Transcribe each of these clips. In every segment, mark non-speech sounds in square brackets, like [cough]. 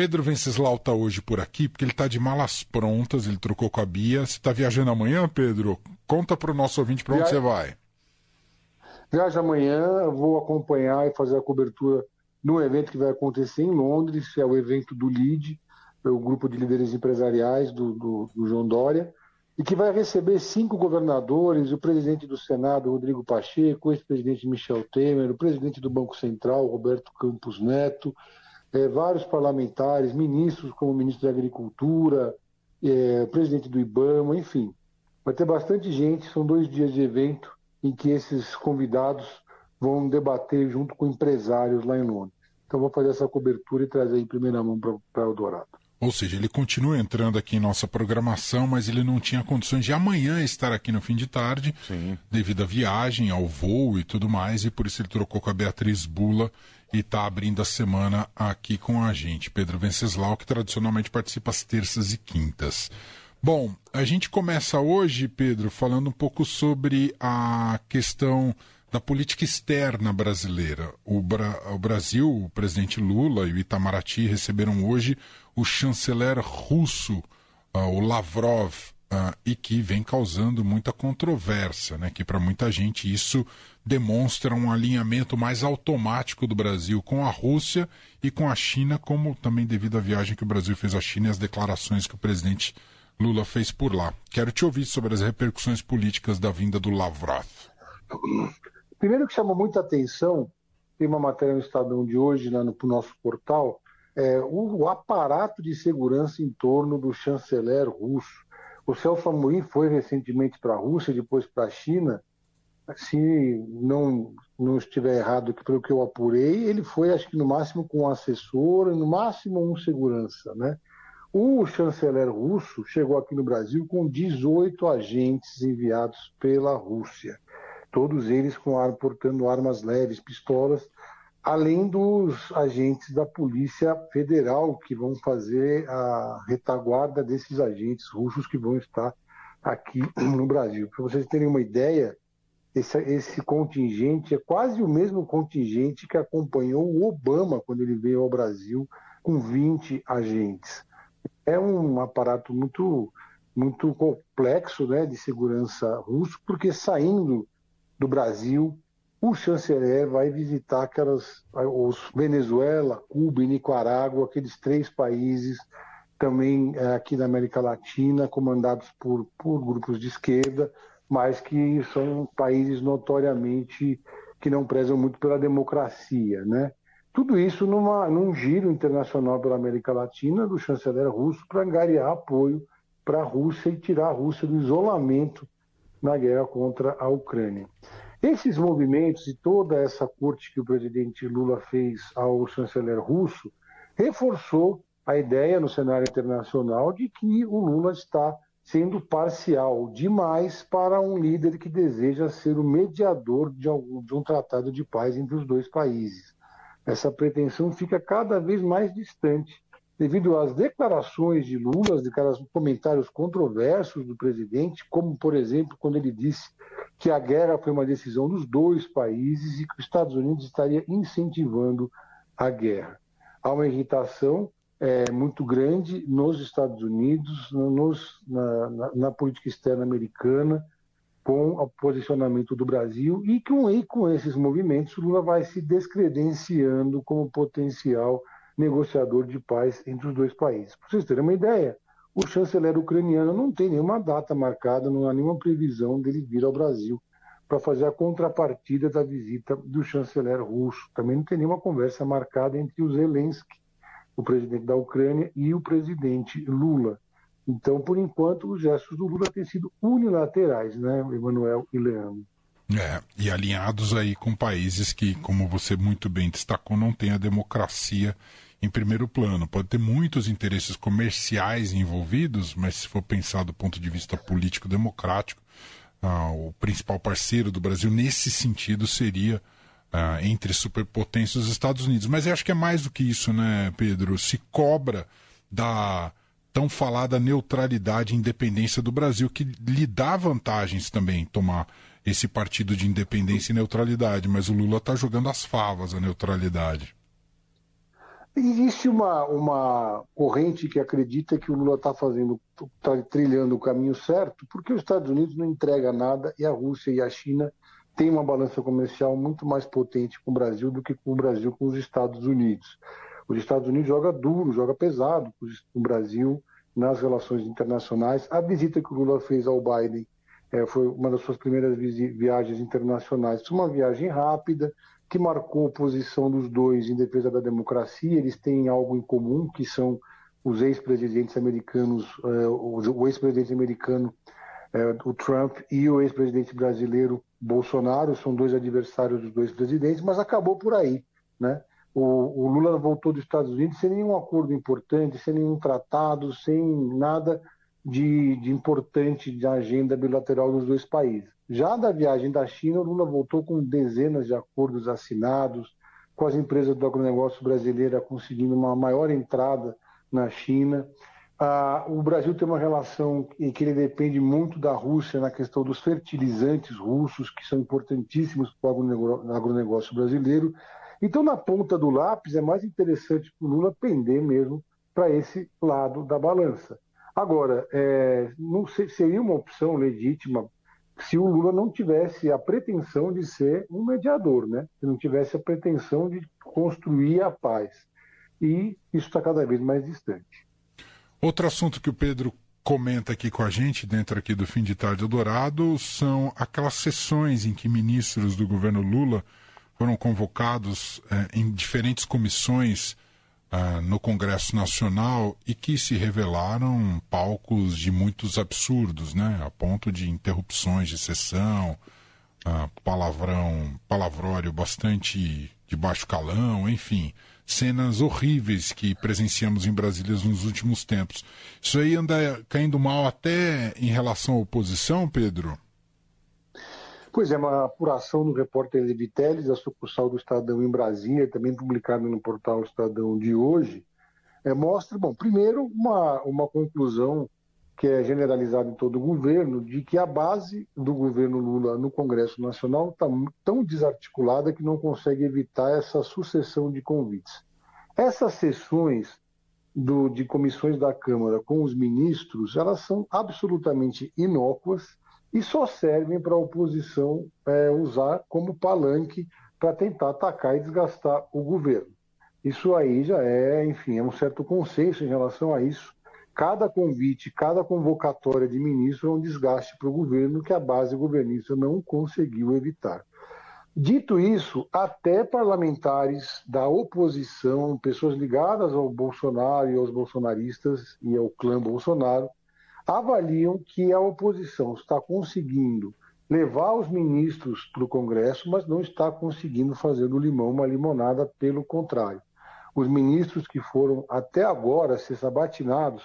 Pedro Venceslau está hoje por aqui porque ele está de malas prontas, ele trocou com a Bia. Você está viajando amanhã, Pedro? Conta para o nosso ouvinte para onde Via... você vai. Viajo amanhã, vou acompanhar e fazer a cobertura num evento que vai acontecer em Londres, é o evento do LID, é o grupo de líderes empresariais do, do, do João Dória, e que vai receber cinco governadores, o presidente do Senado, Rodrigo Pacheco, o ex-presidente Michel Temer, o presidente do Banco Central, Roberto Campos Neto, é, vários parlamentares, ministros como o ministro da Agricultura, é, presidente do IBAMA, enfim. Vai ter bastante gente, são dois dias de evento em que esses convidados vão debater junto com empresários lá em Londres. Então vou fazer essa cobertura e trazer em primeira mão para o Eldorado. Ou seja, ele continua entrando aqui em nossa programação, mas ele não tinha condições de amanhã estar aqui no fim de tarde, Sim. devido à viagem, ao voo e tudo mais, e por isso ele trocou com a Beatriz Bula e está abrindo a semana aqui com a gente. Pedro Venceslau, que tradicionalmente participa às terças e quintas. Bom, a gente começa hoje, Pedro, falando um pouco sobre a questão da política externa brasileira. O, Bra o, Brasil, o presidente Lula e o Itamaraty receberam hoje o chanceler russo, uh, o Lavrov, uh, e que vem causando muita controvérsia, né? que para muita gente isso demonstra um alinhamento mais automático do Brasil com a Rússia e com a China, como também devido à viagem que o Brasil fez à China e as declarações que o presidente Lula fez por lá. Quero te ouvir sobre as repercussões políticas da vinda do Lavrov. Primeiro que chamou muita atenção, tem uma matéria no Estadão de hoje, lá no nosso portal, é, o, o, aparato de segurança em torno do chanceler russo. O Celso Amorim foi recentemente para a Rússia, depois para a China. Se não, não estiver errado, pelo que eu apurei, ele foi, acho que no máximo com um assessor, no máximo um segurança, né? O chanceler russo chegou aqui no Brasil com 18 agentes enviados pela Rússia todos eles com ar, portando armas leves, pistolas, além dos agentes da Polícia Federal que vão fazer a retaguarda desses agentes russos que vão estar aqui [clears throat] no Brasil. Para vocês terem uma ideia, esse, esse, contingente é quase o mesmo contingente que acompanhou o Obama quando ele veio ao Brasil com 20 agentes. É um aparato muito muito complexo né, de segurança russo, porque saindo do Brasil, o chanceler vai visitar aquelas, os Venezuela, Cuba e Nicarágua, aqueles três países também é, aqui na América Latina, comandados por, por grupos de esquerda, mas que são países notoriamente que não prezam muito pela democracia, né? Tudo isso numa, num giro internacional pela América Latina do chanceler russo para angariar apoio para a Rússia e tirar a Rússia do isolamento na guerra contra a Ucrânia. Esses movimentos e toda essa corte que o presidente Lula fez ao chanceler russo reforçou a ideia no cenário internacional de que o Lula está sendo parcial demais para um líder que deseja ser o mediador de, algum, de um tratado de paz entre os dois países. Essa pretensão fica cada vez mais distante devido às declarações de Lula, de comentários controversos do presidente, como, por exemplo, quando ele disse que a guerra foi uma decisão dos dois países e que os Estados Unidos estaria incentivando a guerra. Há uma irritação é, muito grande nos Estados Unidos, nos, na, na, na, política externa americana, com o posicionamento do Brasil e com, e com esses movimentos, Lula vai se descredenciando como potencial negociador de paz entre os dois países. Para vocês terem uma ideia, o chanceler ucraniano não tem nenhuma data marcada, não há nenhuma previsão dele vir ao Brasil para fazer a contrapartida da visita do chanceler russo. Também não tem nenhuma conversa marcada entre o Zelensky, o presidente da Ucrânia, e o presidente Lula. Então, por enquanto, os gestos do Lula têm sido unilaterais, né, Emanuel e Leandro? É, e alinhados aí com países que, como você muito bem destacou, não têm a democracia em primeiro plano. Pode ter muitos interesses comerciais envolvidos, mas se for pensar do ponto de vista político-democrático, ah, o principal parceiro do Brasil nesse sentido seria ah, entre superpotências os Estados Unidos. Mas eu acho que é mais do que isso, né, Pedro? Se cobra da tão falada neutralidade e independência do Brasil, que lhe dá vantagens também tomar esse partido de independência e neutralidade, mas o Lula está jogando as favas a neutralidade. Existe uma, uma corrente que acredita que o Lula está fazendo, está trilhando o caminho certo, porque os Estados Unidos não entrega nada e a Rússia e a China têm uma balança comercial muito mais potente com o Brasil do que com o Brasil com os Estados Unidos. Os Estados Unidos joga duro, joga pesado com o Brasil nas relações internacionais. A visita que o Lula fez ao Biden é, foi uma das suas primeiras viagens internacionais. Foi uma viagem rápida, que marcou a posição dos dois em defesa da democracia. Eles têm algo em comum, que são os ex-presidentes americanos, eh, o ex-presidente americano, eh, o Trump, e o ex-presidente brasileiro Bolsonaro, são dois adversários dos dois presidentes, mas acabou por aí, né? O, o Lula voltou dos Estados Unidos sem nenhum acordo importante, sem nenhum tratado, sem nada de, de importante de agenda bilateral dos dois países. Já da viagem da China, Lula voltou com dezenas de acordos assinados, com as empresas do agronegócio brasileira conseguindo uma maior entrada na China. Ah, o Brasil tem uma relação em que ele depende muito da Rússia na questão dos fertilizantes russos, que são importantíssimos para o agronegócio brasileiro. Então, na ponta do lápis, é mais interessante para o Lula pender mesmo para esse lado da balança. Agora, é, não sei, seria uma opção legítima se o Lula não tivesse a pretensão de ser um mediador, né? Se não tivesse a pretensão de construir a paz. E isso está cada vez mais distante. Outro assunto que o Pedro comenta aqui com a gente, dentro aqui do Fim de Tarde Dourado, são aquelas sessões em que ministros do governo Lula foram convocados eh, em diferentes comissões uh, no Congresso Nacional e que se revelaram palcos de muitos absurdos, né? a ponto de interrupções de sessão, uh, palavrão, palavrório bastante de baixo calão, enfim, cenas horríveis que presenciamos em Brasília nos últimos tempos. Isso aí anda caindo mal até em relação à oposição, Pedro? Pois é, uma apuração do repórter Leviteles, da sucursal do Estadão em Brasília, também publicada no portal Estadão de hoje, é, mostra, bom, primeiro, uma, uma conclusão que é generalizada em todo o governo, de que a base do governo Lula no Congresso Nacional está tão desarticulada que não consegue evitar essa sucessão de convites. Essas sessões do, de comissões da Câmara com os ministros, elas são absolutamente inócuas, e só servem para a oposição é, usar como palanque para tentar atacar e desgastar o governo. Isso aí já é, enfim, é um certo consenso em relação a isso. Cada convite, cada convocatória de ministro é um desgaste para o governo que a base governista não conseguiu evitar. Dito isso, até parlamentares da oposição, pessoas ligadas ao Bolsonaro e aos bolsonaristas e ao clã Bolsonaro, avaliam que a oposição está conseguindo levar os ministros para o Congresso, mas não está conseguindo fazer do limão uma limonada, pelo contrário. Os ministros que foram até agora ser sabatinados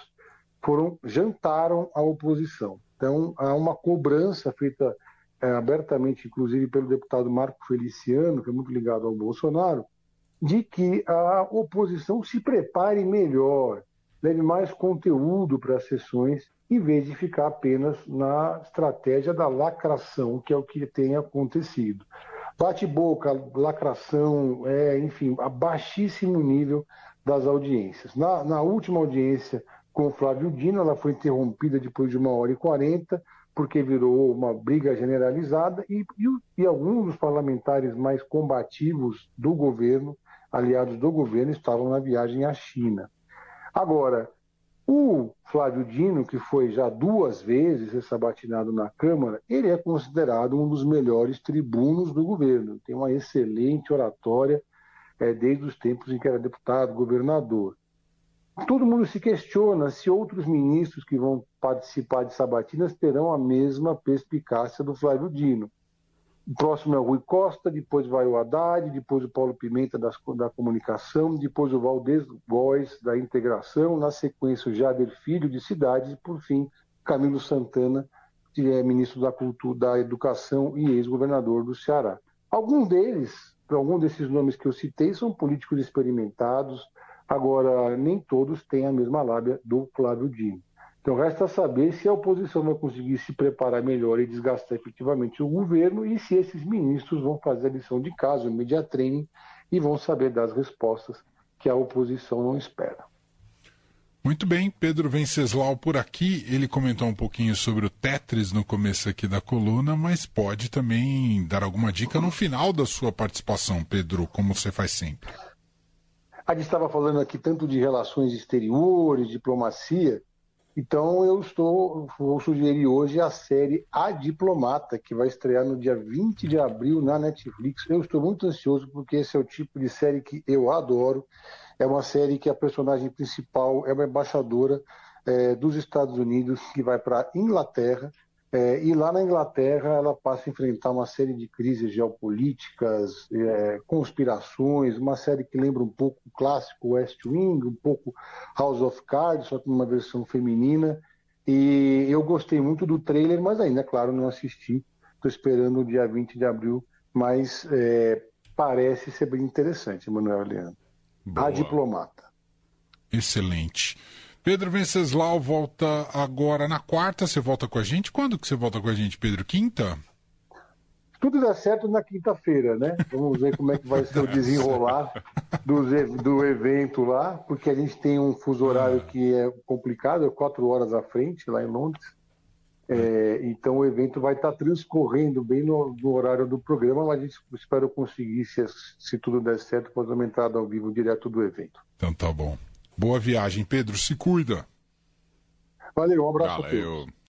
foram jantaram a oposição. Então há uma cobrança feita é, abertamente, inclusive pelo deputado Marco Feliciano, que é muito ligado ao Bolsonaro, de que a oposição se prepare melhor, leve mais conteúdo para as sessões em vez de ficar apenas na estratégia da lacração, que é o que tem acontecido. Bate-boca, lacração, é, enfim, a baixíssimo nível das audiências. Na, na, última audiência com o Flávio Dino, ela foi interrompida depois de uma hora e quarenta, porque virou uma briga generalizada e, e, e alguns dos parlamentares mais combativos do governo, aliados do governo, estavam na viagem à China. Agora, o Flávio Dino, que foi já duas vezes ressabatinado na Câmara, ele é considerado um dos melhores tribunos do governo. Tem uma excelente oratória é, desde os tempos em que era deputado, governador. Todo mundo se questiona se outros ministros que vão participar de sabatinas terão a mesma perspicácia do Flávio Dino. O próximo é o Rui Costa, depois vai o Haddad, depois o Paulo Pimenta das, da comunicação, depois o Valdez Góes da integração, na sequência o Jader Filho de cidades e, por fim, Camilo Santana, que é ministro da Cultura, da Educação e ex-governador do Ceará. Algum deles, algum desses nomes que eu citei, são políticos experimentados, agora nem todos têm a mesma lábia do Flávio Dino. Então, resta saber se a oposição vai conseguir se preparar melhor e desgastar efetivamente o governo e se esses ministros vão fazer a lição de casa, o media training, e vão saber dar as respostas que a oposição não espera. Muito bem, Pedro Venceslau por aqui. Ele comentou um pouquinho sobre o Tetris no começo aqui da coluna, mas pode também dar alguma dica no final da sua participação, Pedro, como você faz sempre. A gente estava falando aqui tanto de relações exteriores, diplomacia, então eu estou, vou sugerir hoje a série A Diplomata, que vai estrear no dia 20 de abril na Netflix. Eu estou muito ansioso porque esse é o tipo de série que eu adoro. É uma série que a personagem principal é uma embaixadora é, dos Estados Unidos que vai para a Inglaterra é, e lá na Inglaterra ela passa a enfrentar uma série de crises geopolíticas, é, conspirações, uma série que lembra um pouco o clássico West Wing, um pouco House of Cards, só que uma versão feminina. E eu gostei muito do trailer, mas ainda, claro, não assisti. Estou esperando o dia 20 de abril, mas é, parece ser bem interessante, Manuel Leandro. Boa. A diplomata. Excelente. Pedro Venceslau volta agora na quarta. Você volta com a gente? Quando que você volta com a gente, Pedro? Quinta? Tudo dá certo na quinta-feira, né? Vamos ver como é que vai ser o desenrolar do, do evento lá, porque a gente tem um fuso horário que é complicado, é quatro horas à frente, lá em Londres. É, então o evento vai estar transcorrendo bem no, no, horário do programa, mas a gente espera conseguir, se, se tudo der certo, fazer uma entrada ao vivo direto do evento. Então tá bom. Boa viagem, Pedro. Se cuida. Valeu, um abraço Valeu.